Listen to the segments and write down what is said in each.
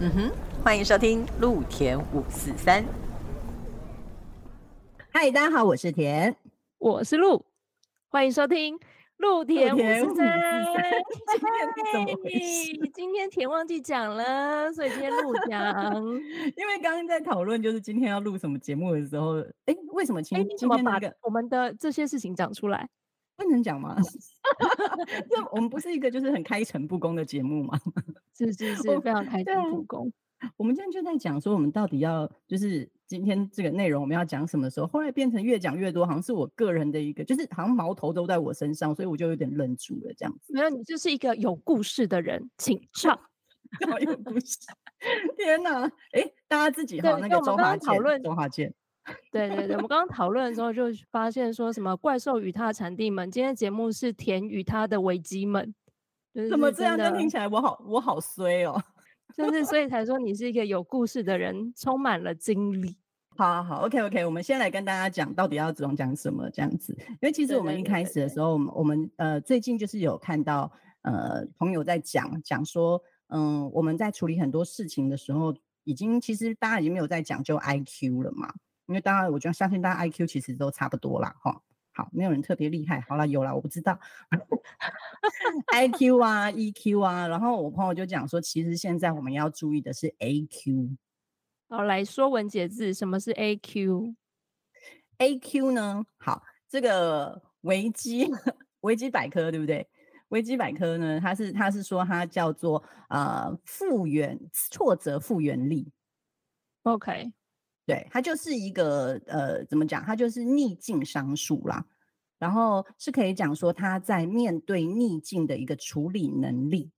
嗯哼，欢迎收听陆田五四三。嗨，大家好，我是田，我是陆，欢迎收听陆田五四三。今天怎么回事？今天田忘记讲了，所以今天陆讲。因为刚刚在讨论就是今天要录什么节目的时候，哎，为什么今你怎么把我们的这些事情讲出来？不能讲吗？这我们不是一个就是很开诚布公的节目吗？是是是，非常开诚布公。我们今天就在讲说，我们到底要就是今天这个内容我们要讲什么时候，后来变成越讲越多，好像是我个人的一个，就是好像矛头都在我身上，所以我就有点愣住了这样子。没有，你就是一个有故事的人，请 上。有故事，天哪！哎，大家自己哈那个周华健，周华健。对对对，我们刚刚讨论的时候就发现说什么怪兽与它的产地们，今天节目是田与它的危机们，怎么这样？听起来我好我好衰哦，就是所以才说你是一个有故事的人，充满了经历。好好，OK OK，我们先来跟大家讲到底要怎么讲什么这样子，因为其实我们一开始的时候，我们呃最近就是有看到呃朋友在讲讲说，嗯，我们在处理很多事情的时候，已经其实大家已经没有在讲究 IQ 了嘛。因为大家，我觉得相信大家 IQ 其实都差不多啦，哈。好，没有人特别厉害。好了，有了，我不知道 IQ 啊，EQ 啊。然后我朋友就讲说，其实现在我们要注意的是 AQ。好，来说文解字，什么是 AQ？AQ 呢？好，这个维基维基百科对不对？维基百科呢，它是它是说它叫做呃复原挫折复原力。OK。对，它就是一个呃，怎么讲？它就是逆境商数啦。然后是可以讲说他在面对逆境的一个处理能力。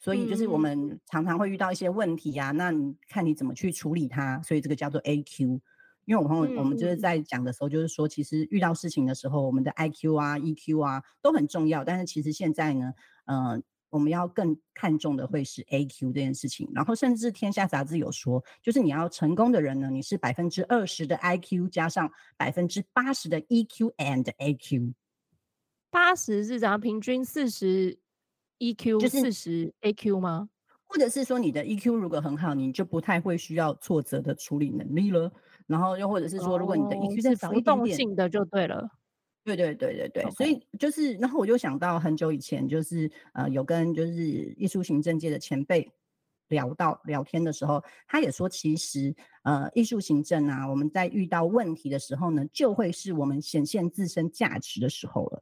所以就是我们常常会遇到一些问题啊，那你看你怎么去处理它。所以这个叫做 A Q。因为我朋友我们就是在讲的时候，就是说其实遇到事情的时候，我们的 I Q 啊、E Q 啊都很重要。但是其实现在呢，嗯。我们要更看重的会是 A Q 这件事情，然后甚至天下杂志有说，就是你要成功的人呢，你是百分之二十的 I Q 加上百分之八十的 E Q and A Q，八十是怎样？平均四十 E Q 就是四十 A Q 吗？或者是说你的 E Q 如果很好，你就不太会需要挫折的处理能力了。然后又或者是说，如果你的 E Q 再少一点点，性的就对了。对对对对对，所以就是，然后我就想到很久以前，就是呃，有跟就是艺术行政界的前辈聊到聊天的时候，他也说，其实呃，艺术行政啊，我们在遇到问题的时候呢，就会是我们显现自身价值的时候了。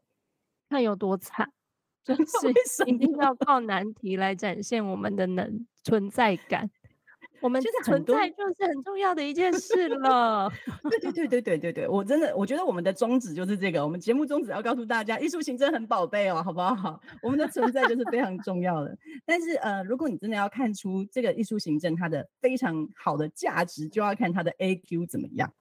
看有多惨，就是一定要靠难题来展现我们的能存在感。我们就是存在就是很重要的一件事了。对对对对对对对，我真的我觉得我们的宗旨就是这个，我们节目宗旨要告诉大家，艺术行政很宝贝哦，好不好？我们的存在就是非常重要的。但是呃，如果你真的要看出这个艺术行政它的非常好的价值，就要看它的 A Q 怎么样。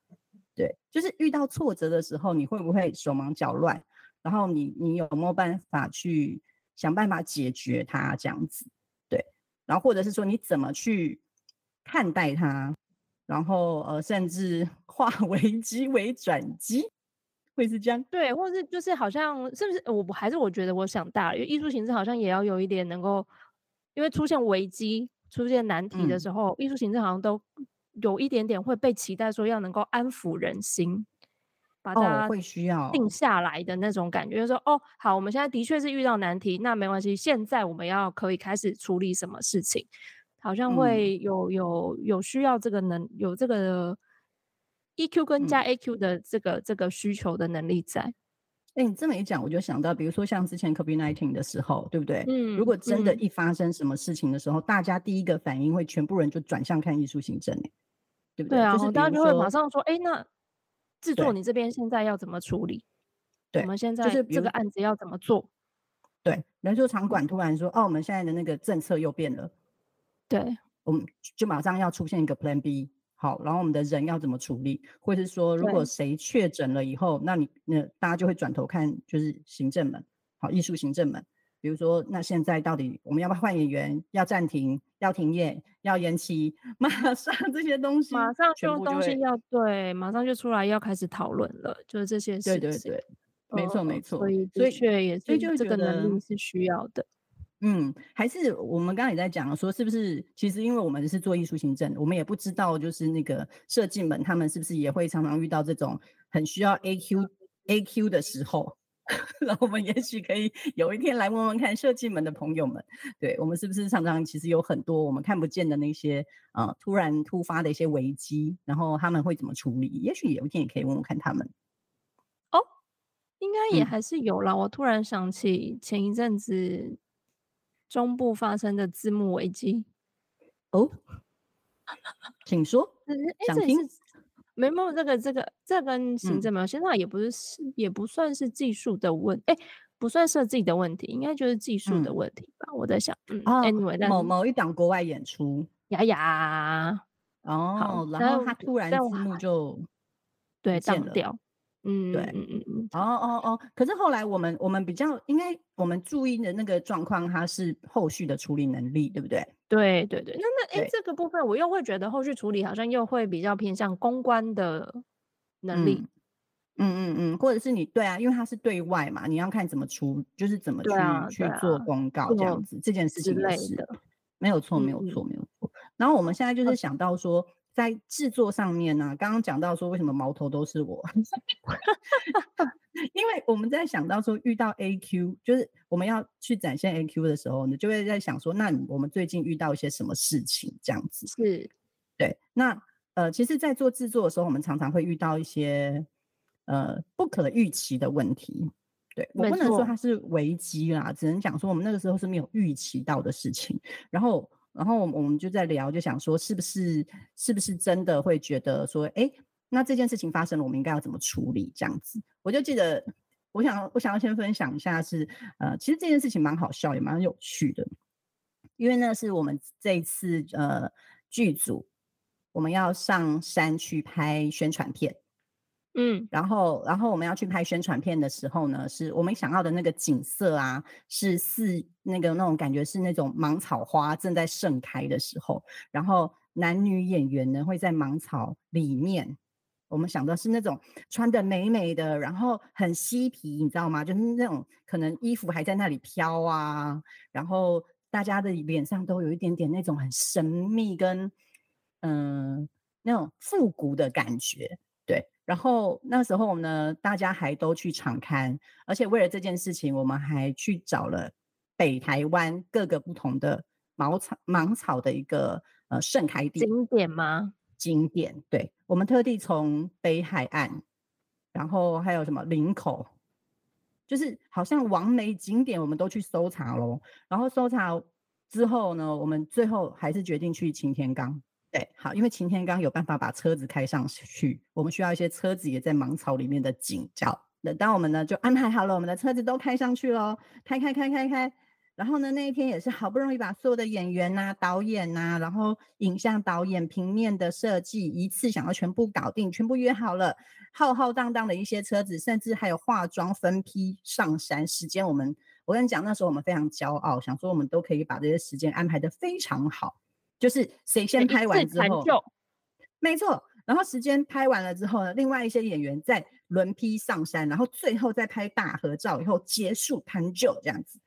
对，就是遇到挫折的时候，你会不会手忙脚乱？然后你你有没有办法去想办法解决它这样子？对，然后或者是说你怎么去？看待它，然后呃，甚至 化危机为转机，会是这样？对，或者是就是好像是不是？我还是我觉得我想大了，因为艺术形式好像也要有一点能够，因为出现危机、出现难题的时候，艺术形式好像都有一点点会被期待说要能够安抚人心，把它会需要定下来的那种感觉，就说哦，好，我们现在的确是遇到难题，那没关系，现在我们要可以开始处理什么事情。好像会有有有需要这个能有这个 EQ 跟加 AQ 的这个这个需求的能力在。哎，你这么一讲，我就想到，比如说像之前 COVID-19 的时候，对不对？嗯。如果真的一发生什么事情的时候，大家第一个反应会全部人就转向看艺术行政，对不对？对啊，大家就会马上说，哎，那制作你这边现在要怎么处理？对，我们现在就是这个案子要怎么做？对，人说场馆突然说，哦，我们现在的那个政策又变了。对，我们就马上要出现一个 Plan B，好，然后我们的人要怎么处理，或者是说，如果谁确诊了以后，那你那大家就会转头看，就是行政们，好，艺术行政们，比如说，那现在到底我们要不要换演员？要暂停？要停业？要延期？马上这些东西，马上就东西要对，马上就出来要开始讨论了，就是这些事情。对对对，没错没错，所以的确也，所以就这个能力是需要的。嗯，还是我们刚刚也在讲说，是不是其实因为我们是做艺术行政，我们也不知道就是那个设计们他们是不是也会常常遇到这种很需要 A Q A Q 的时候。那我们也许可以有一天来问问看设计们的朋友们，对我们是不是常常其实有很多我们看不见的那些呃突然突发的一些危机，然后他们会怎么处理？也许有一天也可以问问看他们。哦，应该也还是有啦。我突然想起前一阵子中部发生的字幕危机。哦，请说，想听。没有这个这个这跟行政没有，现在也不是也不算是技术的问，哎，不算设计的问题，应该就是技术的问题吧？我在想，嗯，anyway，某某一档国外演出，呀呀，哦，然后他突然字幕就对断掉。嗯，对，嗯嗯嗯，哦哦哦，可是后来我们我们比较应该我们注意的那个状况，它是后续的处理能力，对不对？对对对，那那哎，这个部分我又会觉得后续处理好像又会比较偏向公关的能力，嗯。嗯嗯，或者是你对啊，因为它是对外嘛，你要看怎么出，就是怎么去去做公告这样子，这件事情也是的，没有。错，没有错，没有错。然后我们现在就是想到说。在制作上面呢，刚刚讲到说为什么矛头都是我，因为我们在想到说遇到 A Q，就是我们要去展现 A Q 的时候，你就会在想说，那我们最近遇到一些什么事情这样子？是，对。那呃，其实，在做制作的时候，我们常常会遇到一些呃不可预期的问题。对我不能说它是危机啦，只能讲说我们那个时候是没有预期到的事情，然后。然后我们就在聊，就想说是不是是不是真的会觉得说，哎，那这件事情发生了，我们应该要怎么处理？这样子，我就记得，我想我想要先分享一下，是呃，其实这件事情蛮好笑，也蛮有趣的，因为那是我们这一次呃剧组我们要上山去拍宣传片。嗯，然后，然后我们要去拍宣传片的时候呢，是我们想要的那个景色啊，是是那个那种感觉是那种芒草花正在盛开的时候，然后男女演员呢会在芒草里面，我们想的是那种穿的美美的，然后很嬉皮，你知道吗？就是那种可能衣服还在那里飘啊，然后大家的脸上都有一点点那种很神秘跟嗯那种复古的感觉。然后那时候呢，大家还都去敞开，而且为了这件事情，我们还去找了北台湾各个不同的芒草芒草的一个呃盛开地景点吗？景点，对，我们特地从北海岸，然后还有什么林口，就是好像完美景点，我们都去搜查喽。然后搜查之后呢，我们最后还是决定去擎天岗。对，好，因为晴天刚有办法把车子开上去，我们需要一些车子也在芒草里面的景照。那当我们呢就安排好了，我们的车子都开上去喽，开开开开开。然后呢那一天也是好不容易把所有的演员呐、导演呐，然后影像导演、平面的设计一次想要全部搞定，全部约好了，浩浩荡荡的一些车子，甚至还有化妆分批上山。时间我们，我跟你讲，那时候我们非常骄傲，想说我们都可以把这些时间安排的非常好。就是谁先拍完之后，没错。然后时间拍完了之后呢，另外一些演员再轮批上山，然后最后再拍大合照，以后结束探究这样子。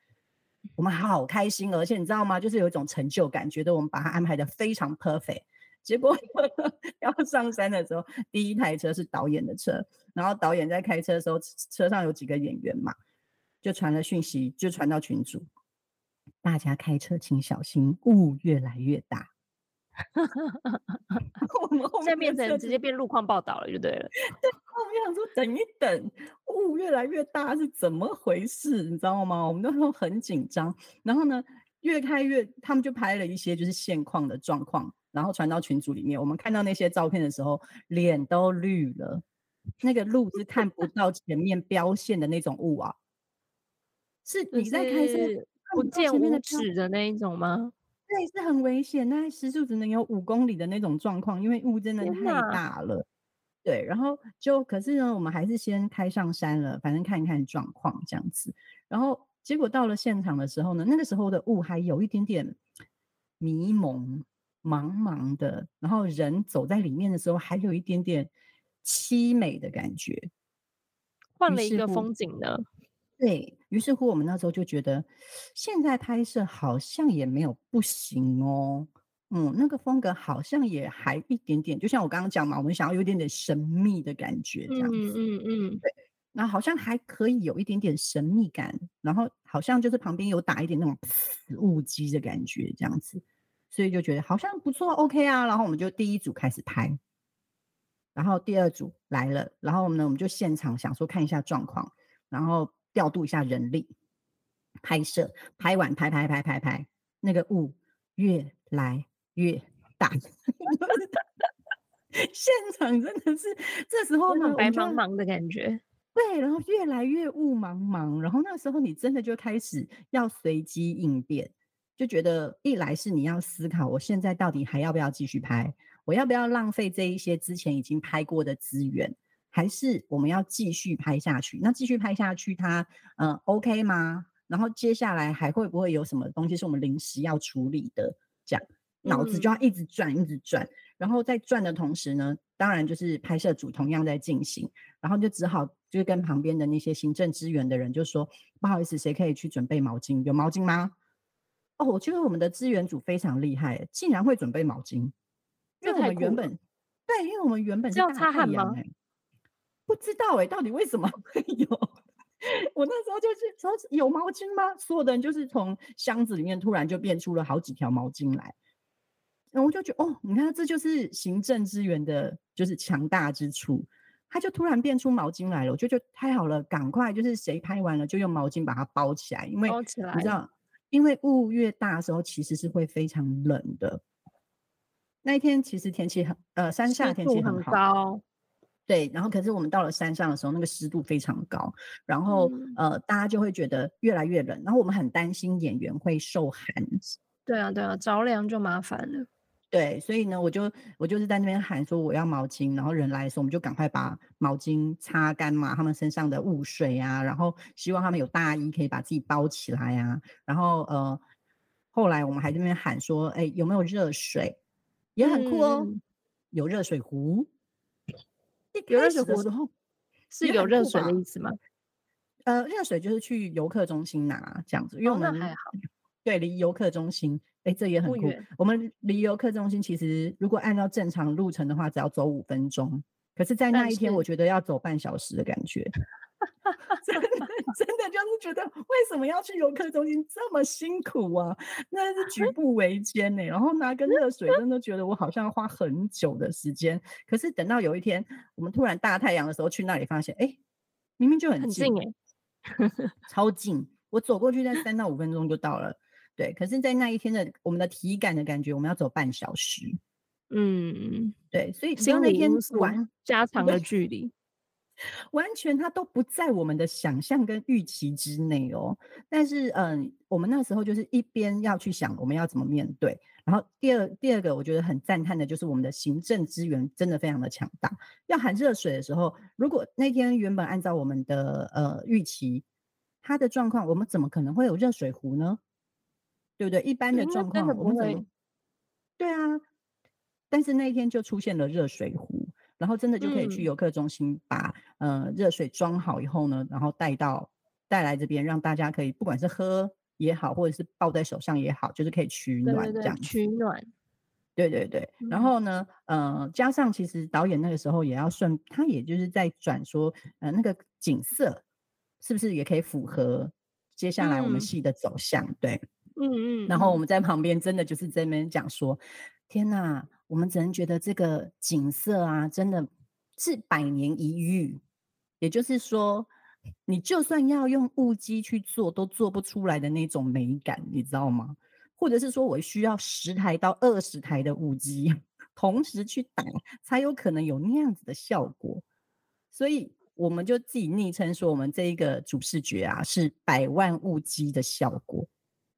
我们好开心，而且你知道吗？就是有一种成就感，觉得我们把它安排的非常 perfect。结果 要上山的时候，第一台车是导演的车，然后导演在开车的时候，车上有几个演员嘛，就传了讯息，就传到群组。大家开车请小心，雾越来越大。我们后面变成直接变路况报道了，就对了。对，我们想说等一等，雾越来越大是怎么回事？你知道吗？我们那时候很紧张。然后呢，越开越，他们就拍了一些就是现况的状况，然后传到群组里面。我们看到那些照片的时候，脸都绿了。那个路是看不到前面标线的那种雾啊，是你在开车。不见五指的那一种吗？对，是很危险，那时速只能有五公里的那种状况，因为雾真的太大了。对，然后就可是呢，我们还是先开上山了，反正看一看状况这样子。然后结果到了现场的时候呢，那个时候的雾还有一点点迷蒙、茫茫的，然后人走在里面的时候还有一点点凄美的感觉，换了一个风景呢。对于是乎，我们那时候就觉得，现在拍摄好像也没有不行哦。嗯，那个风格好像也还一点点，就像我刚刚讲嘛，我们想要有一点点神秘的感觉，这样子。嗯嗯嗯，对。那好像还可以有一点点神秘感，然后好像就是旁边有打一点那种雾机的感觉，这样子。所以就觉得好像不错，OK 啊。然后我们就第一组开始拍，然后第二组来了，然后呢，我们就现场想说看一下状况，然后调度一下人力拍摄。拍完拍拍拍拍拍，那个雾越来。越大，现场真的是这时候呢，白茫茫的感觉。对，然后越来越雾茫茫，然后那时候你真的就开始要随机应变，就觉得一来是你要思考，我现在到底还要不要继续拍？我要不要浪费这一些之前已经拍过的资源？还是我们要继续拍下去？那继续拍下去，它嗯 OK 吗？然后接下来还会不会有什么东西是我们临时要处理的？这样。脑子就要一直转，一直转，然后在转的同时呢，当然就是拍摄组同样在进行，然后就只好就是跟旁边的那些行政支援的人就说：“不好意思，谁可以去准备毛巾？有毛巾吗？”哦，我觉得我们的支援组非常厉害，竟然会准备毛巾，因为我们原本对，因为我们原本是要擦汗吗？不知道哎，到底为什么会有？我那时候就是说有毛巾吗？所有的人就是从箱子里面突然就变出了好几条毛巾来。然后我就觉得，哦，你看，这就是行政资源的，就是强大之处。他就突然变出毛巾来了，我就觉得太好了，赶快就是谁拍完了就用毛巾把它包起来，因为你知道，因为雾越大的时候，其实是会非常冷的。那一天其实天气很，呃，山下天气很好，对。然后可是我们到了山上的时候，那个湿度非常高，然后呃，大家就会觉得越来越冷，然后我们很担心演员会受寒。对啊，对啊，着凉就麻烦了。对，所以呢，我就我就是在那边喊说我要毛巾，然后人来的时候，我们就赶快把毛巾擦干嘛，他们身上的雾水啊，然后希望他们有大衣可以把自己包起来啊，然后呃，后来我们还在那边喊说，哎，有没有热水？也很酷哦，有热水壶。有热水壶的候是有热水的意思吗？呃，热水就是去游客中心拿这样子，因为我们还好，对，离游客中心。哎，这也很酷。我们离游客中心其实，如果按照正常路程的话，只要走五分钟。可是，在那一天，我觉得要走半小时的感觉。真的就是觉得，为什么要去游客中心这么辛苦啊？那是举步维艰呢。然后拿个热水，真的觉得我好像要花很久的时间。可是等到有一天，我们突然大太阳的时候去那里，发现，哎，明明就很近哎，超近。我走过去，在三到五分钟就到了。对，可是，在那一天的我们的体感的感觉，我们要走半小时。嗯，对，所以只要那天玩加长的距离，完全它都不在我们的想象跟预期之内哦。但是，嗯，我们那时候就是一边要去想我们要怎么面对，然后第二第二个我觉得很赞叹的就是我们的行政资源真的非常的强大。要喊热水的时候，如果那天原本按照我们的呃预期，它的状况，我们怎么可能会有热水壶呢？对不对？一般的状况，我们怎么？对啊，但是那一天就出现了热水壶，然后真的就可以去游客中心把呃热水装好以后呢，然后带到带来这边，让大家可以不管是喝也好，或者是抱在手上也好，就是可以取暖这样。取暖。对对对，然后呢，呃，加上其实导演那个时候也要顺，他也就是在转说，呃，那个景色是不是也可以符合接下来我们戏的走向？对。嗯嗯，然后我们在旁边真的就是在那边讲说，天哪，我们只能觉得这个景色啊，真的是百年一遇。也就是说，你就算要用雾机去做，都做不出来的那种美感，你知道吗？或者是说我需要十台到二十台的雾机同时去打，才有可能有那样子的效果。所以我们就自己昵称说，我们这一个主视觉啊，是百万雾机的效果。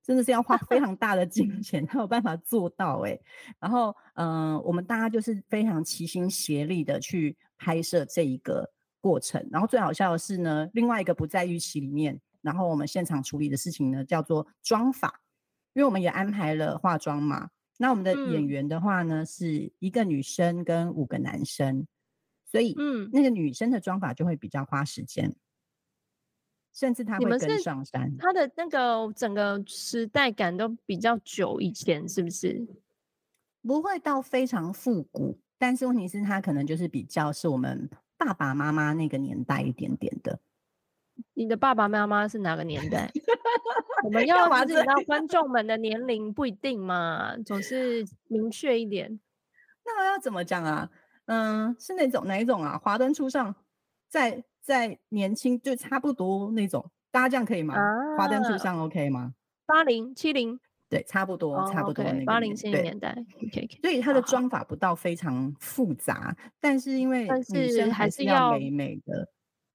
真的是要花非常大的金钱 才有办法做到哎，然后嗯，我们大家就是非常齐心协力的去拍摄这一个过程，然后最好笑的是呢，另外一个不在预期里面，然后我们现场处理的事情呢叫做妆法，因为我们也安排了化妆嘛，那我们的演员的话呢是一个女生跟五个男生，所以嗯，那个女生的妆法就会比较花时间。甚至他会跟你们是上山。它的那个整个时代感都比较久以前，是不是？不会到非常复古，但是问题是它可能就是比较是我们爸爸妈妈那个年代一点点的。你的爸爸妈妈是哪个年代？我们 要干嘛这就是让观众们的年龄不一定嘛，总是明确一点。那要怎么讲啊？嗯，是那种哪一种啊？华灯初上，在在年轻就差不多那种，大家这样可以吗？花灯初啊上 OK 吗？八零、七零，对，差不多，哦差不多那个八零七零年代，OK OK。所以它的妆法不到非常复杂，但是因为但女是还生还是是要美美的，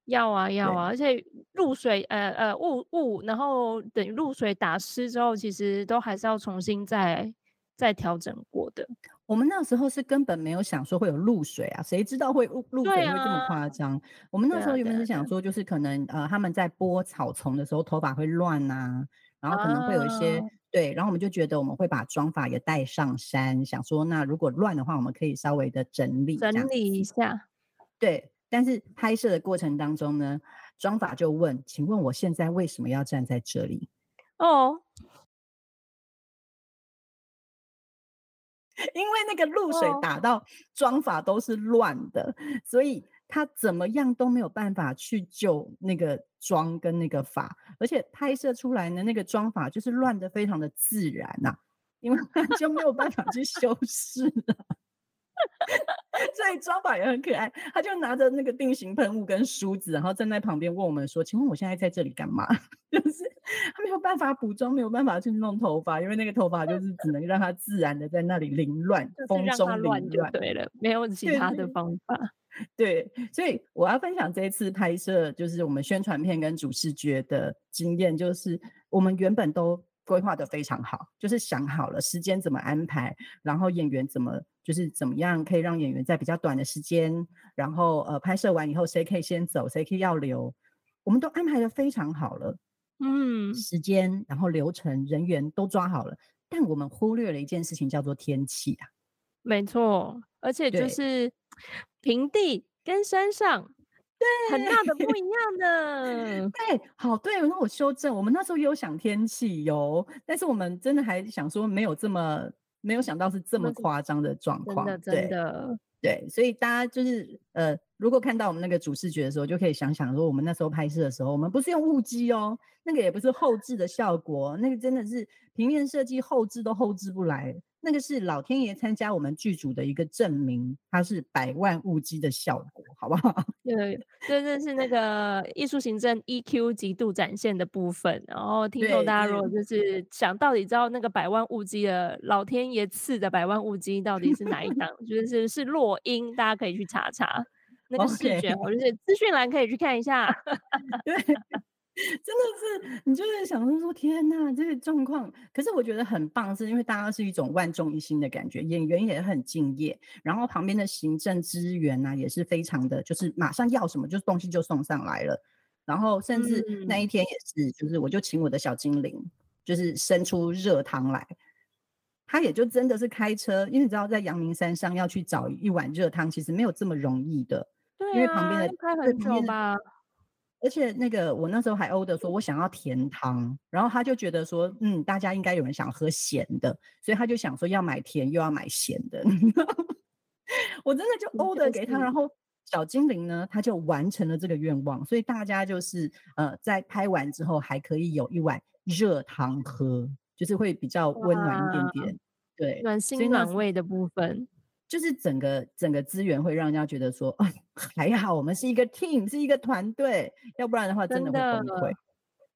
要啊要啊，而且露水呃呃雾雾，然后等于露水打湿之后，其实都还是要重新再再调整过的。我们那时候是根本没有想说会有露水啊，谁知道会露露水会这么啊夸张？我们那时候原本是想说，就是可能呃他们在拨草丛的时候头发会乱呐、然后可能会有一些、啊对，然后我们就觉得我们会把妆发也带上山，想说那如果乱的话，我们可以稍微的整理整理一下，对，但是拍摄的过程当中呢，妆发就问：“请问我现在为什么要站在这里？”哦，因为那个露水哦打到妆发都是乱的，所以他怎么样都没有办法去救那个妆跟那个发，而且拍摄出来的，那个妆发就是乱的非常的自然呐、因为他 就没有办法去修饰了。所以妆法也很可爱，他就拿着那个定型喷雾跟梳子，然后站在旁边问我们说：“请问我现在在这里干嘛？” 就是他没有办法补妆，没有办法去弄头发，因为那个头发就是只能让它自然的在那里凌乱，风中凌乱。对了，没有其他的方法。对，所以我要分享这一次拍摄，就是我们宣传片跟主视觉的经验，就是我们原本都规划的非常好，就是想好了时间怎么安排，然后演员怎么就是怎么样可以让演员在比较短的时间，然后呃拍摄完以后谁可以先走，谁可以要留，我们都安排的非常好了。嗯，时间，然后流程、人员都抓好了，但我们忽略了一件事情，叫做天气啊。没错，而且就是平地跟山上，对，很大的不一样的。对，好，对，那我修正，我们那时候也有想天气哟，但是我们真的还想说没有这么没有想到是这么夸张的状况，真的真对的，对，所以大家就是呃，如果看到我们那个主视觉的时候，就可以想想说，我们那时候拍摄的时候，我们不是用雾机哦，那个也不是后置的效果，那个真的是平面设计后置都后置不来，那个是老天爷参加我们剧组的一个证明，它是百万雾机的效果，好不好？对，这这是那个艺术行政 EQ 极度展现的部分。然后听众大家如果就是想到底知道那个百万物机的老天爷赐的百万物机到底是哪一档，就是是落英，大家可以去查查那个视觉哦，就是资讯栏可以去看一下。对，真的是你就是想说说天呐，这个状况。可是我觉得很棒，是因为大家是一种万众一心的感觉，演员也很敬业，然后旁边的行政资源呢、也是非常的，就是马上要什么就东西就送上来了。然后甚至那一天也是，就是我就请我的小精灵，就是伸出热汤来。他也就真的是开车，因为你知道在阳明山上要去找一碗热汤，其实没有这么容易的。对因为旁边的啊要开很久吧？而且那个我那时候还 order 说我想要甜汤，然后他就觉得说，嗯，大家应该有人想喝咸的，所以他就想说要买甜又要买咸的。我真的就欧的给他，然后小精灵呢，他就完成了这个愿望，所以大家就是呃，在拍完之后还可以有一碗热汤喝，就是会比较温暖一点点。对，暖心暖胃的部分。就是整个整个资源会让人家觉得说，啊，还好我们是一个 team，是一个团队，要不然的话真的真会崩溃的。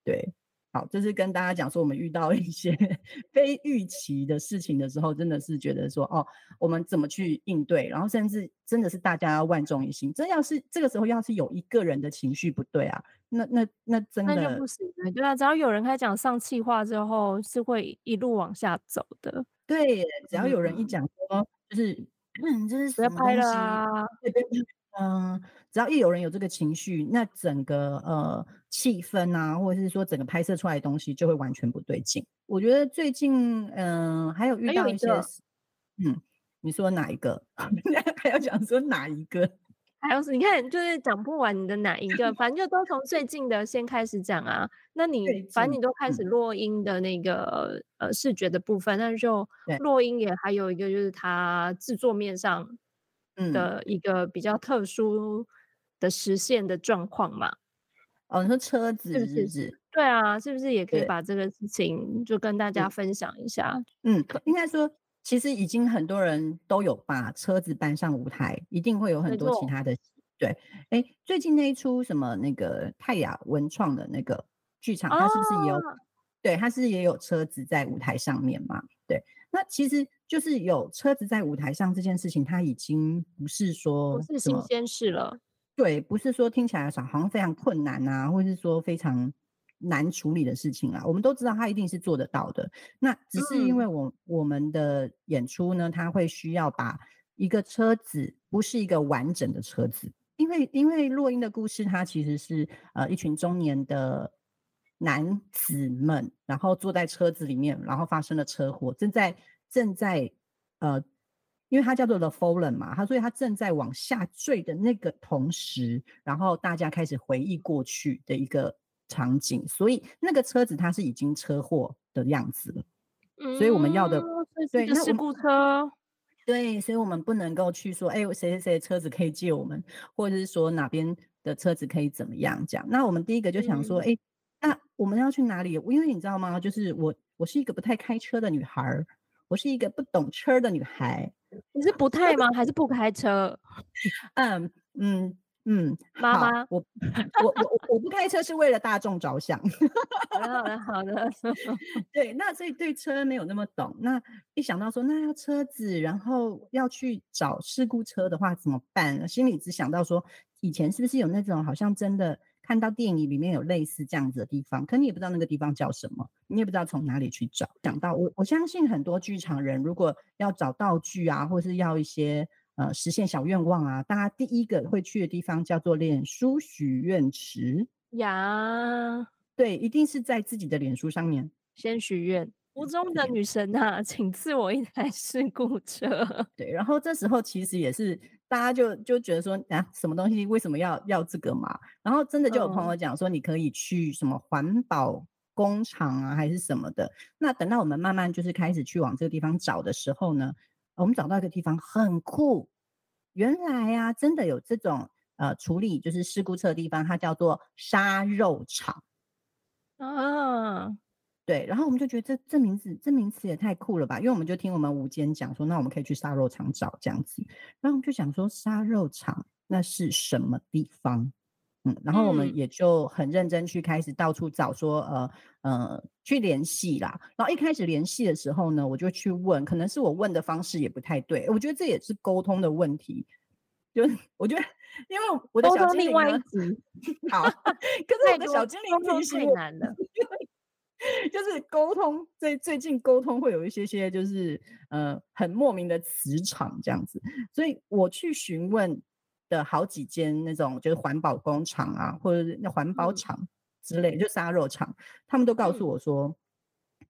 对，好，就是跟大家讲说，我们遇到一些 非预期的事情的时候，真的是觉得说，哦，我们怎么去应对，然后甚至真的是大家要万众一心。真要是这个时候要是有一个人的情绪不对啊，那那那真的那就的不行了，对啊，只要有人开讲上气话之后，是会一路往下走的。对，只要有人一嗯讲说，就是嗯，这是不要拍了什么东西啊！对对对，嗯，只要一有人有这个情绪，那整个呃气氛啊，或者是说整个拍摄出来的东西就会完全不对劲。我觉得最近嗯、还有遇到一些一，嗯，你说哪一个？还要讲说哪一个？还有是，你看，就是讲不完你的哪一个，反正就都从最近的先开始讲啊。那你反正你都开始落音的那个呃视觉的部分，那就落音也还有一个就是它制作面上的一个比较特殊的实现的状况嘛。哦，你说车子是不是？对啊，是不是也可以把这个事情就跟大家分享一下？嗯，应该说，其实已经很多人都有把车子搬上舞台，一定会有很多其他的。对，哎，最近那一出什么那个泰雅文创的那个剧场，它是不是也有？对，它是也有车子在舞台上面嘛？对，那其实就是有车子在舞台上这件事情，它已经不是说不是新鲜事了。对，不是说听起来好像非常困难啊，或者是说非常难处理的事情啊。我们都知道他一定是做得到的。那只是因为我我们的演出呢，他会需要把一个车子不是一个完整的车子，因为因为洛英的故事，它其实是呃一群中年的男子们，然后坐在车子里面，然后发生了车祸，正在正在呃。因为它叫做 The Fallen 嘛，它所以它正在往下坠的那个同时，然后大家开始回忆过去的一个场景，所以那个车子它是已经车祸的样子了，所以我们要的对事故车，对，所以我们不能够去说，哎，谁谁谁的车子可以借我们，或者是说哪边的车子可以怎么样讲？那我们第一个就想说，哎，那我们要去哪里？因为你知道吗？就是我我是一个不太开车的女孩，我是一个不懂车的女孩。你是不太吗？还是不开车？嗯嗯嗯，妈妈，我我我我不开车是为了大众着想。好的好的 对，那所以对车没有那么懂。那一想到说那要车子，然后要去找事故车的话怎么办？心里只想到说以前是不是有那种好像真的。看到电影里面有类似这样子的地方，可你也不知道那个地方叫什么，你也不知道从哪里去找。想到我，我相信很多剧场人如果要找道具啊，或是要一些呃实现小愿望啊，大家第一个会去的地方叫做脸书许愿池呀。对，一定是在自己的脸书上面先许愿。湖中的女神啊，请赐我一台事故车。对，然后这时候其实也是。大家就就觉得说啊，什么东西为什么要要这个嘛？然后真的就有朋友讲说，你可以去什么环保工厂啊，还是什么的。那等到我们慢慢就是开始去往这个地方找的时候呢，我们找到一个地方很酷，原来啊，真的有这种呃处理就是事故车的地方，它叫做杀肉场啊。对，然后我们就觉得这这名字这名词也太酷了吧，因为我们就听我们午间讲说，那我们可以去杀肉场找这样子，然后我们就想说杀肉场那是什么地方？嗯，然后我们也就很认真去开始到处找说，呃呃，去联系啦。然后一开始联系的时候呢，我就去问，可能是我问的方式也不太对，我觉得这也是沟通的问题。就我觉得，因为我的小精灵好，可是我的小精灵提醒太难了。就是沟通，最最近沟通会有一些些，就是呃很莫名的磁场这样子，所以我去询问的好几间那种就是环保工厂啊，或者那环保厂之类，就杀肉厂，他们都告诉我说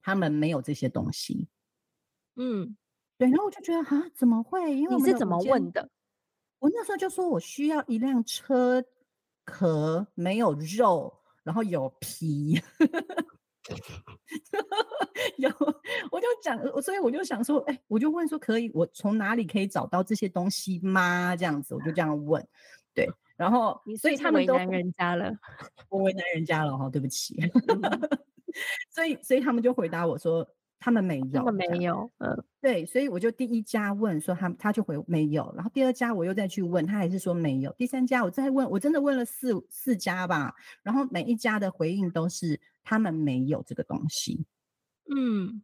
他们没有这些东西。嗯，对，然后我就觉得啊，怎么会？因为你是怎么问的？我那时候就说我需要一辆车壳，没有肉，然后有皮。有，我就讲，所以我就想说，哎，我就问说，可以，我从哪里可以找到这些东西吗？这样子，我就这样问，对，然后，所以他们都为难人家了，我为难人家了哈，对不起，所以，所以他们就回答我说。他们没有，他们没有，嗯，对，所以我就第一家问说他，他就回没有，然后第二家我又再去问他，还是说没有，第三家我再问，我真的问了四四家吧，然后每一家的回应都是他们没有这个东西，嗯，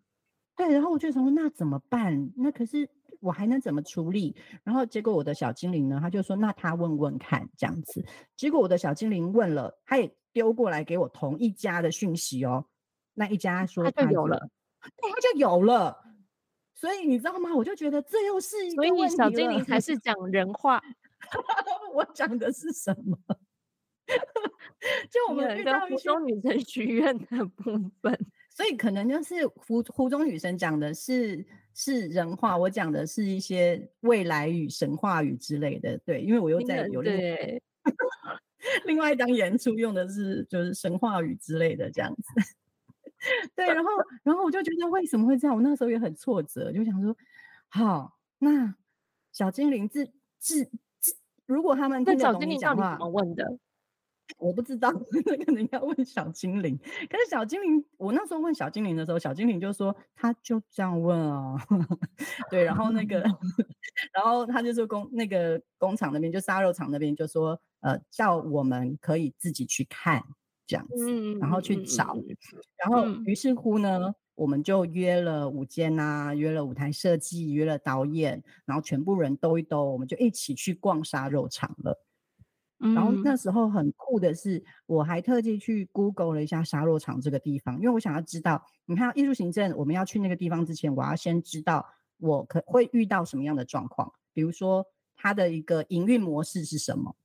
对，然后我就想说那怎么办？那可是我还能怎么处理？然后结果我的小精灵呢，他就说那他问问看这样子，结果我的小精灵问了，他也丢过来给我同一家的讯息哦，那一家说他就有了。对，他就有了，所以你知道吗？我就觉得这又是一个问题小精灵才是讲人话，我讲的是什么？就我们遇到湖中女神许愿的部分，所以可能就是湖湖中女神讲的是是人话，我讲的是一些未来语、神话语之类的。对，因为我又在有另对，另外一张演出用的是就是神话语之类的这样子。对，然后然后我就觉得为什么会这样？我那时候也很挫折，就想说，好，那小精灵自自自，如果他们听得懂那小精你讲话灵到底怎，么问的？我不知道，那可能要问小精灵。可是小精灵，我那时候问小精灵的时候，小精灵就说他就这样问啊，对，然后那个，然后他就说工那个工厂那边，就杀肉厂那边就说，呃，叫我们可以自己去看这样子，然后去找，然后于是乎呢，我们就约了舞间啊，约了舞台设计，约了导演，然后全部人兜一兜，我们就一起去逛杀肉场了。然后那时候很酷的是，我还特地去 Google 了一下沙肉场这个地方，因为我想要知道，你看艺术行政，我们要去那个地方之前，我要先知道我可会遇到什么样的状况，比如说它的一个营运模式是什么。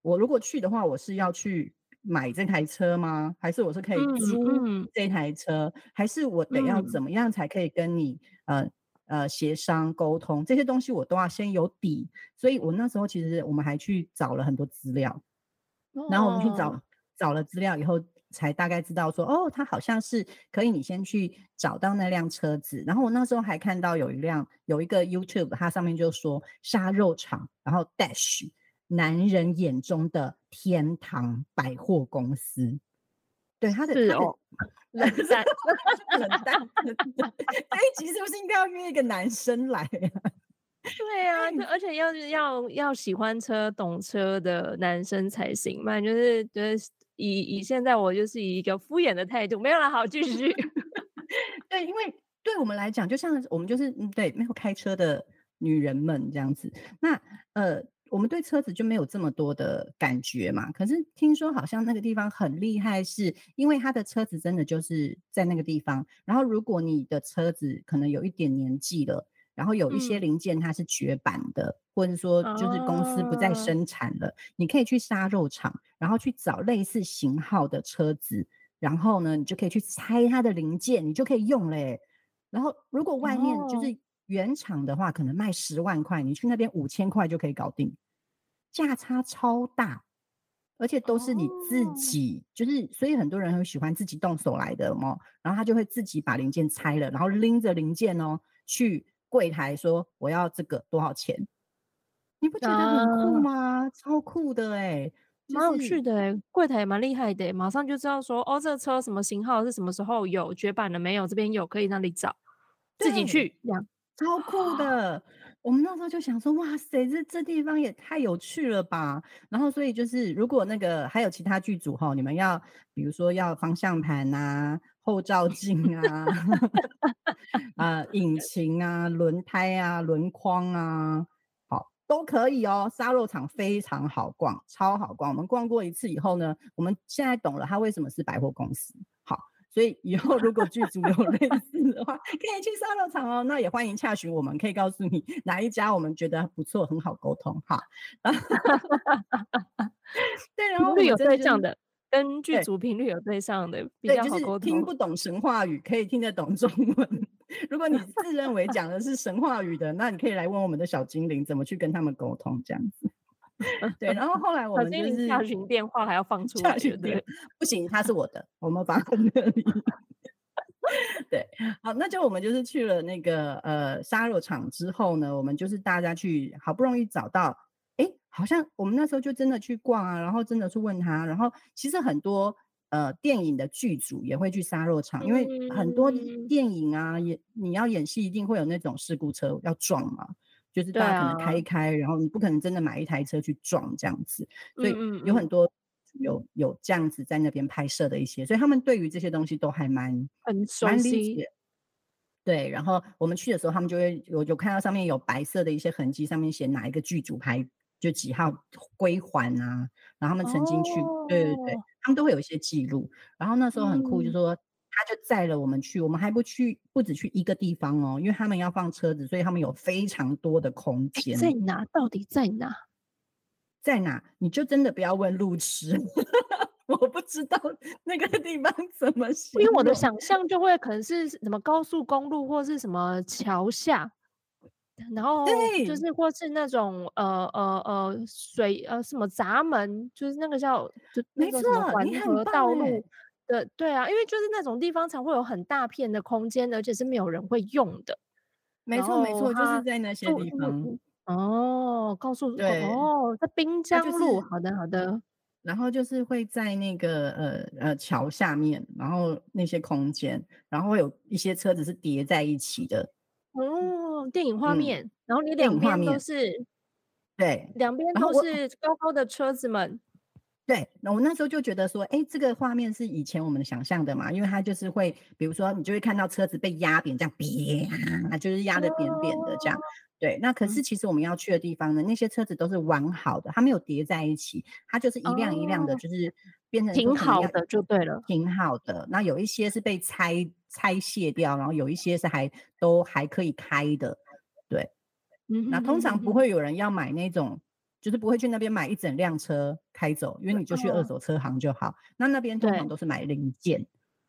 我如果去的话，我是要去买这台车吗？还是我是可以嗯租嗯这台车？还是我得要嗯怎么样才可以跟你呃呃协商沟通这些东西，我都要先有底。所以我那时候其实我们还去找了很多资料，然后我们去找、哦找了资料以后，才大概知道说，哦，他好像是可以你先去找到那辆车子。然后我那时候还看到有一辆有一个 YouTube，它上面就说杀肉场，然后 Dash 男人眼中的天堂百货公司。对他的 冷淡，冷淡，冷淡这一集是不是应该要约一个男生来啊？对啊，而且要是要要喜欢车、懂车的男生才行，嘛就是就是以以现在我就是以一个敷衍的态度，没有了，好继续。对，因为对我们来讲，就像我们就是嗯，对没有开车的女人们这样子，那呃，我们对车子就没有这么多的感觉嘛。可是听说好像那个地方很厉害，是因为它的车子真的就是在那个地方。然后如果你的车子可能有一点年纪了，然后有一些嗯零件它是绝版的，或者说就是公司不再啊生产了，你可以去杀肉厂，然后去找类似型号的车子，然后呢，你就可以去拆它的零件，你就可以用嘞。然后如果外面就哦是原厂的话，可能卖十万块，你去那边五千块就可以搞定，价差超大，而且都是你自哦己，就是所以很多人很喜欢自己动手来的嘛，然后他就会自己把零件拆了，然后拎着零件哦去柜台说我要这个多少钱？你不觉得很酷啊吗？超酷的哎、就蛮有趣的欸，柜台也蛮厉害的欸，马上就知道说，哦，这个车什么型号是什么时候有绝版了没有？这边有，可以那里找，自己去这样。超酷的。我们那时候就想说，哇塞，这这地方也太有趣了吧！然后，所以就是如果那个还有其他剧组哈，你们要比如说要方向盘啊、后照镜啊、啊 引擎啊、轮胎啊、轮框啊，好都可以哦。沙漏厂非常好逛，超好逛。我们逛过一次以后呢，我们现在懂了它为什么是百货公司。好，所以以后如果剧组有 类似的话，可以去沙肉场哦。那也欢迎洽询我们，可以告诉你哪一家我们觉得不错，很好沟通哈。对，然后我频率有对上的，跟剧对组频率有对上的，比，较就是好沟通。听不懂神话语，可以听得懂中文。如果你自认为讲的是神话语的，那你可以来问我们的小精灵怎么去跟他们沟通，这样子。对，然后后来我小们就是精灵洽询电话还要放出来，不行，他是我的，我们放在那里。对，好，那就我们就是去了那个呃杀肉场之后呢，我们就是大家去，好不容易找到，哎，好像我们那时候就真的去逛啊，然后真的去问他，然后其实很多呃电影的剧组也会去杀肉场，因为很多嗯电影啊，演你要演戏一定会有那种事故车要撞嘛。就是大家可能开啊一开，然后你不可能真的买一台车去撞这样子，所以有很多有有这样子在那边拍摄的一些，所以他们对于这些东西都还蛮很熟悉。解。对，然后我们去的时候，他们就会有有看到上面有白色的一些痕迹，上面写哪一个剧组拍就几号归还啊，然后他们曾经去，对对对哦，他们都会有一些记录。然后那时候很酷，就嗯说他就载了我们去，我们还不去，不止去一个地方哦，因为他们要放车子，所以他们有非常多的空间。在哪？到底在哪？在哪？你就真的不要问路痴，我不知道 那个地方怎么形因为我的想象就会可能是什么高速公路或是什么桥下，然后就是或是那种呃呃呃水呃什么闸门，就是那个叫就那没个什么错环河道路的，对啊，因为就是那种地方才会有很大片的空间，而且是没有人会用的。没错没错，就是在那些地方。哦，告诉对哦，在滨江路，是好的好的，然后就是会在那个呃呃桥下面，然后那些空间，然后会有一些车子是叠在一起的，哦，电影画嗯面，然后你电两边都影画面是对两边都是高高的车子们，对。那我那时候就觉得说，哎，这个画面是以前我们想象的嘛，因为它就是会，比如说你就会看到车子被压扁，这样扁，就是压的扁扁的这样。对，那可是其实我们要去的地方呢，那些车子都是完好的，它没有叠在一起，它就是一辆一辆的，哦就是变成挺好的就对了。挺好的。那有一些是被拆拆卸掉，然后有一些是还都还可以开的。对，嗯那通常不会有人要买那种，就是不会去那边买一整辆车开走，因为你就去二哦手车行就好。那那边通常都是买零件，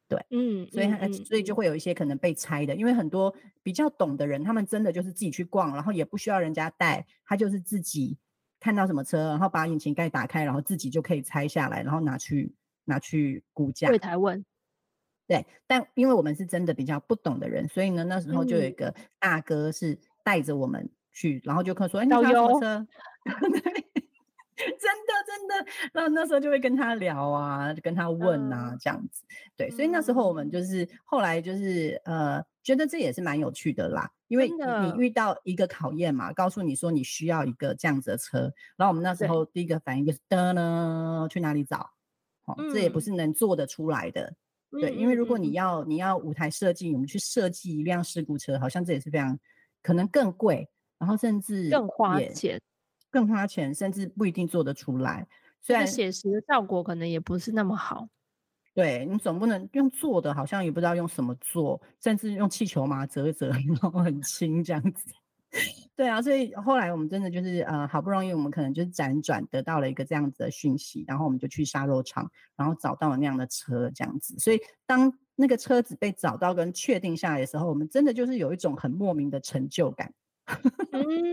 对嗯，所以所以就会有一些可能被拆的，因为很多比较懂的人，他们真的就是自己去逛，然后也不需要人家带，他就是自己看到什么车，然后把引擎盖打开，然后自己就可以拆下来，然后拿去拿去估价。柜。台问，对，但因为我们是真的比较不懂的人，所以呢，那时候就有一嗯。个大哥是带着我们去，然后就跟说：“哎，你要什么车？”，真的真的，然后那时候就会跟他聊啊，跟他问啊，嗯这样子。对，所以那时候我们嗯就是后来就是呃，觉得这也是蛮有趣的啦，因为你遇到一个考验嘛，告诉你说你需要一个这样子的车，然后我们那时候第一个反应就是的呢，去哪里找？哦，这也不嗯是能做得出来的。对，嗯因为如果你要你要舞台设计，我们去设计一辆事故车，好像这也是非常可能更贵，然后甚至更花钱，更花钱，甚至不一定做得出来。虽然写实的效果可能也不是那么好。对你总不能用做的，好像也不知道用什么做，甚至用气球嘛折一折，然后很轻这样子。对啊，所以后来我们真的就是呃，好不容易我们可能就是辗转得到了一个这样子的讯息，然后我们就去沙肉厂，然后找到了那样的车这样子。所以当那个车子被找到跟确定下来的时候，我们真的就是有一种很莫名的成就感。嗯，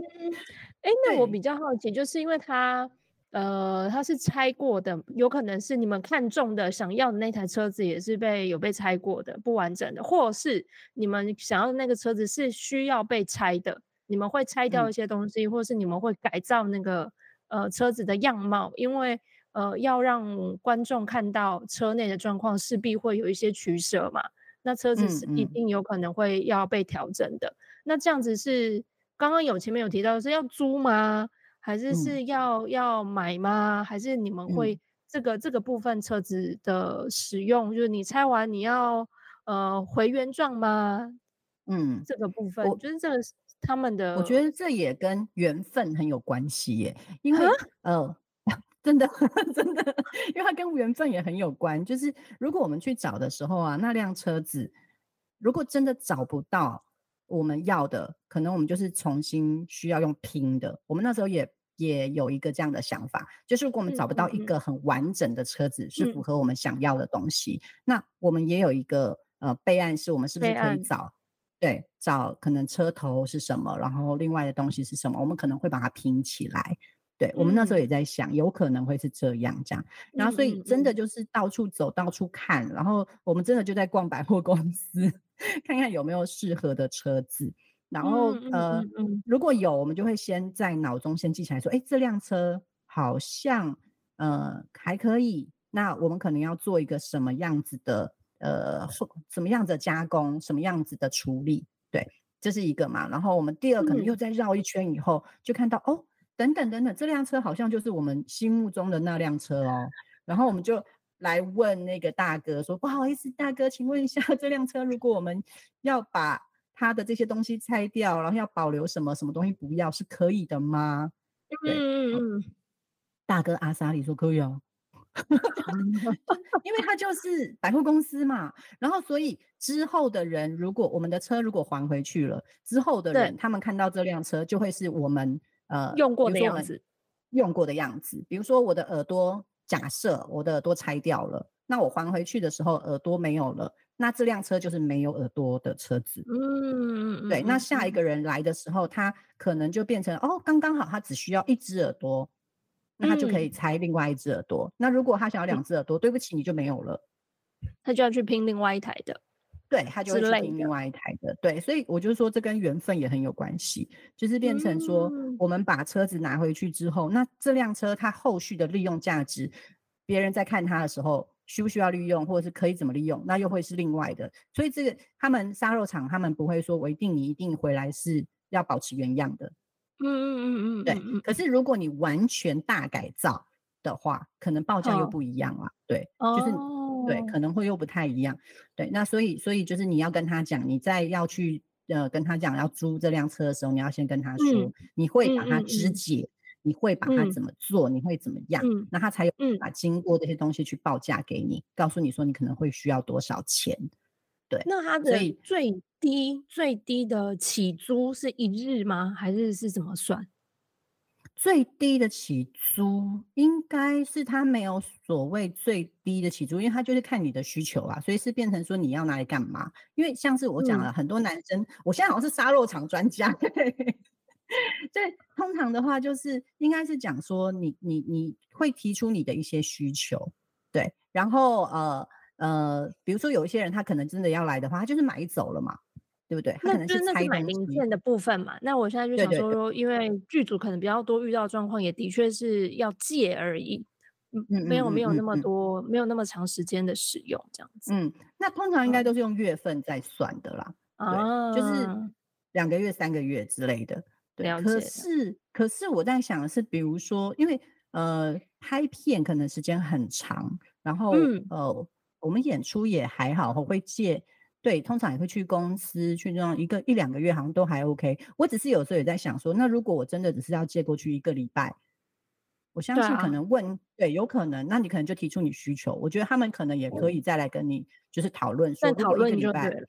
哎，那我比较好奇，就是因为它，呃，它是拆过的，有可能是你们看中的、想要的那台车子也是被有被拆过的、不完整的，或是你们想要的那个车子是需要被拆的，你们会拆掉嗯一些东西，或是你们会改造那个呃车子的样貌，因为呃要让观众看到车内的状况，势必会有一些取舍嘛。那车子嗯是一嗯定有可能会要被调整的。那这样子是刚刚有前面有提到是要租吗？还是嗯是要要买吗？还是你们嗯会这个这个部分车子的使用，就是你拆完你要呃回原状吗？嗯，这个部分我就是这个是他们的，我觉得这也跟缘分很有关系耶，因为啊呃，真的 真的，因为它跟缘分也很有关。就是如果我们去找的时候啊，那辆车子如果真的找不到我们要的，可能我们就是重新需要用拼的。我们那时候也也有一个这样的想法，就是如果我们嗯找不到一个很完整的车子是符嗯合我们想要的东西，那我们也有一个呃备案，是我们是不是可以找对，找可能车头是什么，然后另外的东西是什么，我们可能会把它拼起来。对我们那时候也在想，有可能会是这样这样。然后所以嗯真的嗯就是到处走，到处看，然后我们真的就在逛百货公司，看看有没有适合的车子。然后呃如果有，我们就会先在脑中先记起来，说，哎，这辆车好像呃还可以，那我们可能要做一个什么样子的呃后什么样子的加工，什么样子的处理，对，这是一个嘛。然后我们第二可能又嗯再绕一圈以后，就看到哦，等等等等，这辆车好像就是我们心目中的那辆车哦。然后我们就来问那个大哥说：“不好意思，大哥，请问一下，这辆车如果我们要把它的这些东西拆掉，然后要保留什么什么东西不要，是可以的吗对嗯嗯嗯，？”大哥阿萨里说：“可以啊。” 因为他就是百货公司嘛，然后所以之后的人，如果我们的车如果还回去了，之后的人他们看到这辆车，就会是我们呃用过的样子，用过的样子。比如说我的耳朵假设我的耳朵拆掉了，那我还回去的时候耳朵没有了，那这辆车就是没有耳朵的车子。嗯，对，那下一个人来的时候，他可能就变成哦，刚刚好，他只需要一只耳朵，那他就可以拆另外一只耳朵。那如果他想要两只耳朵，对不起，你就没有了。他就要去拼另外一台的，对他就会去拼另外一台的，对，所以我就说这跟缘分也很有关系，就是变成说我们把车子拿回去之后，那这辆车它后续的利用价值，别人在看它的时候需不需要利用，或者是可以怎么利用，那又会是另外的。所以这个他们杀肉厂他们不会说我一定你一定回来是要保持原样的，嗯嗯嗯嗯，对。可是如果你完全大改造的话，可能报价又不一样了，对，就是。对，可能会又不太一样。对，那所以，所以就是你要跟他讲，你在要去呃跟他讲要租这辆车的时候，你要先跟他说，你会把它肢解，你会把它怎么做，你会怎么样，那他才有把经过这些东西去报价给你，告诉你说你可能会需要多少钱。对，那他的最低最低的起租是一日吗？还是是怎么算？最低的起租应该是他没有所谓最低的起租，因为他就是看你的需求啊，所以是变成说你要拿来干嘛？因为像是我讲了很多男生，我现在好像是杀肉场专家，对，通常的话就是应该是讲说你你你会提出你的一些需求，对，然后呃呃，比如说有一些人他可能真的要来的话，他就是买走了嘛。对不对？那就是那是买零件的部分嘛。那我现在就想说说，因为剧组可能比较多遇到状况，也的确是要借而已，嗯，没有没有那么多，没有那么长时间的使用这样子。嗯，那通常应该都是用月份在算的啦，对，就是两个月、三个月之类的。对，可是可是我在想的是，比如说，因为呃拍片可能时间很长，然后呃我们演出也还好，我会借。对，通常也会去公司去那样一个一两个月，好像都还 OK。我只是有时候也在想说，那如果我真的只是要借过去一个礼拜，我相信可能问对，有可能，那你可能就提出你需求，我觉得他们可能也可以再来跟你就是讨论，说讨论就对了。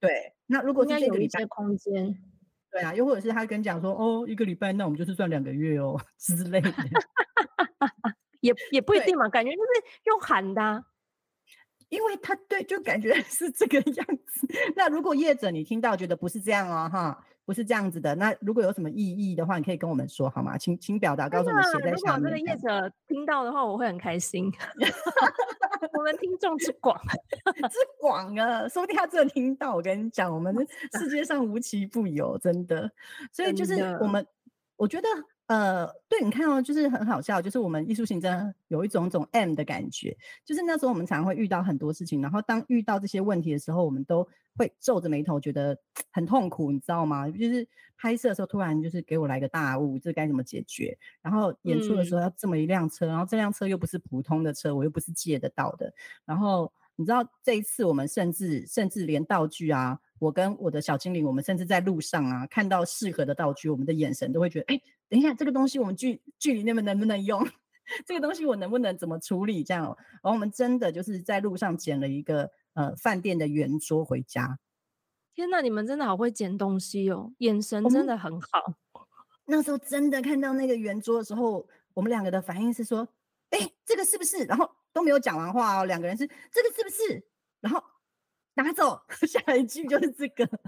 对，那如果是这个礼拜空间，对啊，又或者是他跟讲说，哦，一个礼拜，那我们就是算两个月哦 之类的，也也不一定嘛，感觉就是用喊的。因为他对，就感觉 是这个样子。那如果业者你听到觉得不是这样哦，哈，不是这样子的，那如果有什么异议的话，你可以跟我们说好吗？请请表达，告诉我们写在下面。如果这个业者听到的话，我会很开心。我们听众之广，之广啊，说不定他真的听到。我跟你讲，我们世界上无奇不有，真的。所以就是我们，我觉得。呃，对，你看哦，就是很好笑，就是我们艺术行政有一种种 M 的感觉，就是那时候我们常常会遇到很多事情，然后当遇到这些问题的时候，我们都会皱着眉头，觉得很痛苦，你知道吗？就是拍摄的时候突然就是给我来个大雾，这该怎么解决？然后演出的时候要这么一辆车，然后这辆车又不是普通的车，我又不是借得到的。然后你知道这一次我们甚至甚至连道具啊。我跟我的小精灵，我们甚至在路上啊，看到适合的道具，我们的眼神都会觉得，哎，等一下，这个东西我们距距离那边能不能用？这个东西我能不能怎么处理？这样，然后我们真的就是在路上捡了一个呃饭店的圆桌回家。天哪，你们真的好会捡东西哦，眼神真的很好。那时候真的看到那个圆桌的时候，我们两个的反应是说，哎，这个是不是？然后都没有讲完话哦，两个人是这个是不是？然后。拿走，下一句就是这个，就是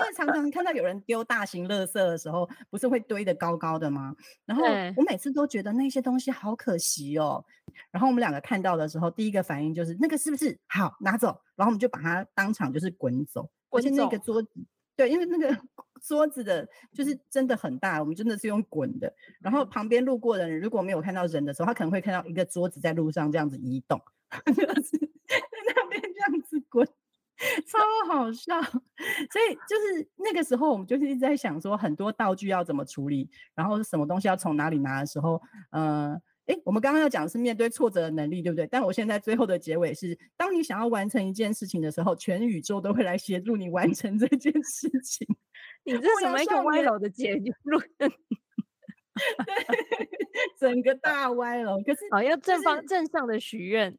因为常常看到有人丢大型垃圾的时候，不是会堆得高高的吗？然后我每次都觉得那些东西好可惜哦。然后我们两个看到的时候，第一个反应就是那个是不是好拿走？然后我们就把它当场就是滚走。而且那个桌子，对，因为那个 桌子的就是真的很大，我们真的是用滚的。然后旁边路过的人如果没有看到人的时候，他可能会看到一个桌子在路上这样子移动。子滚，超好笑。所以就是那个时候，我们就是一直在想说，很多道具要怎么处理，然后什么东西要从哪里拿的时候，呃，哎，我们刚刚要讲的是面对挫折的能力，对不对？但我现在最后的结尾是，当你想要完成一件事情的时候，全宇宙都会来协助你完成这件事情。你这什么一个歪楼的结论？对，整个大歪楼。可是好要正方正向的许愿。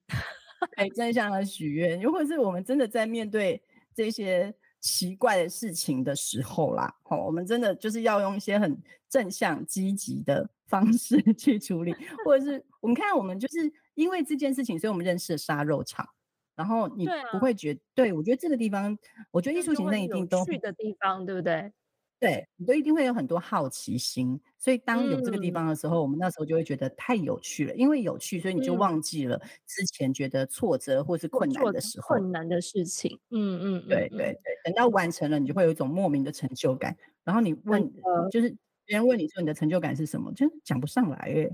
哎，正向的许愿，又或是我们真的在面对这些奇怪的事情的时候啦，好，我们真的就是要用一些很正向、积极的方式 去处理，或者是我们看我们就是因为这件事情，所以我们认识了杀肉场。然后你不会觉对我觉得这个地方，我觉得艺术行政一定都去的地方，对不对？对，你都一定会有很多好奇心。所以当有这个地方的时候，我们那时候就会觉得太有趣了，因为有趣，所以你就忘记了之前觉得挫折或是困难的时候，困难的事情。嗯嗯，对对对，等到完成了，你就会有一种莫名的成就感。然后你问，就是别人问你说你的成就感是什么，就讲不上来哎，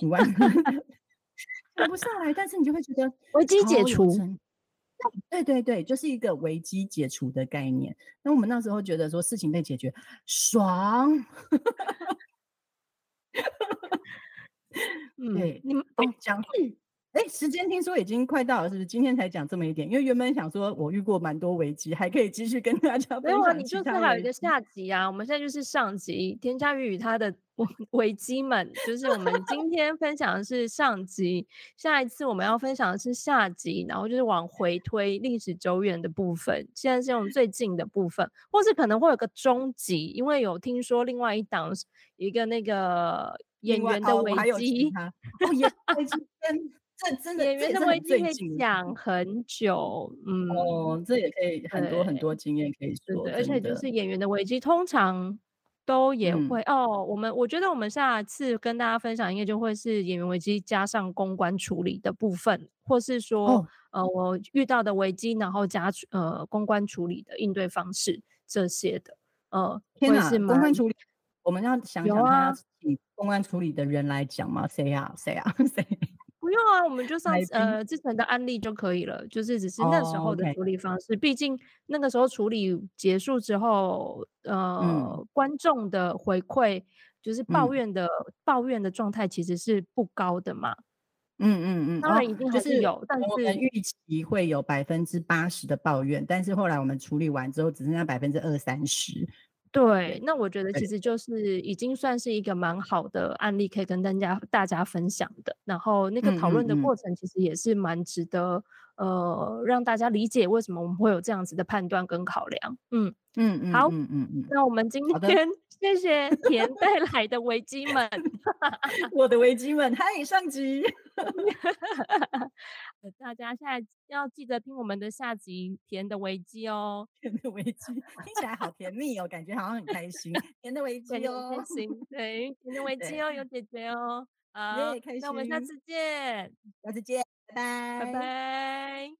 你完。讲不上来，但是你就会觉得危机解除。对对对，就是一个危机解除的概念。那我们那时候觉得说事情被解决，爽。对，你们讲。哎，时间听说已经快到了，是不是？今天才讲这么一点，因为原本想说我遇过蛮多危机，还可以继续跟大家分享。没有啊，你就是还有一个下集啊。我们现在就是上集，田佳宇与他的危机们，就是我们今天分享的是上集，下一次我们要分享的是下集，然后就是往回推历史久远的部分。现在是用最近的部分，或是可能会有个终极，因为有听说另外一档一个那个演员的危机，哦，演危机这真的演员的危机可以讲很久，嗯，哦，这也可以很多很多经验可以说，而且就是演员的危机通常都也会哦。我们我觉得我们下次跟大家分享应该就会是演员危机加上公关处理的部分，或是说呃我遇到的危机，然后加呃公关处理的应对方式这些的，呃，天哪，公关处理我们要想想他请公关处理的人来讲吗？谁啊？谁啊？谁？不用啊，我们就上呃之前的案例就可以了，就是只是那时候的处理方式。毕竟那个时候处理结束之后，呃，观众的回馈就是抱怨的抱怨的状态其实是不高的嘛。嗯嗯嗯，当然一定就是有，但是我们预期会有百分之八十的抱怨，但是后来我们处理完之后只剩下百分之二三十。对，那我觉得其实就是已经算是一个蛮好的案例，可以跟大家大家分享的。然后那个讨论的过程其实也是蛮值得，呃，让大家理解为什么我们会有这样子的判断跟考量。嗯嗯嗯，好，嗯嗯嗯，那我们今天谢谢田带来的危机们，我的危机们，嗨，上集。大家现在要记得听我们的下集《甜的危机》哦，《甜的危机》听起来好甜蜜哦，感觉好像很开心，《甜的危机》哦，开心，对，《甜的危机》哦，有姐姐哦，好，那我们下次见，下次见，拜拜，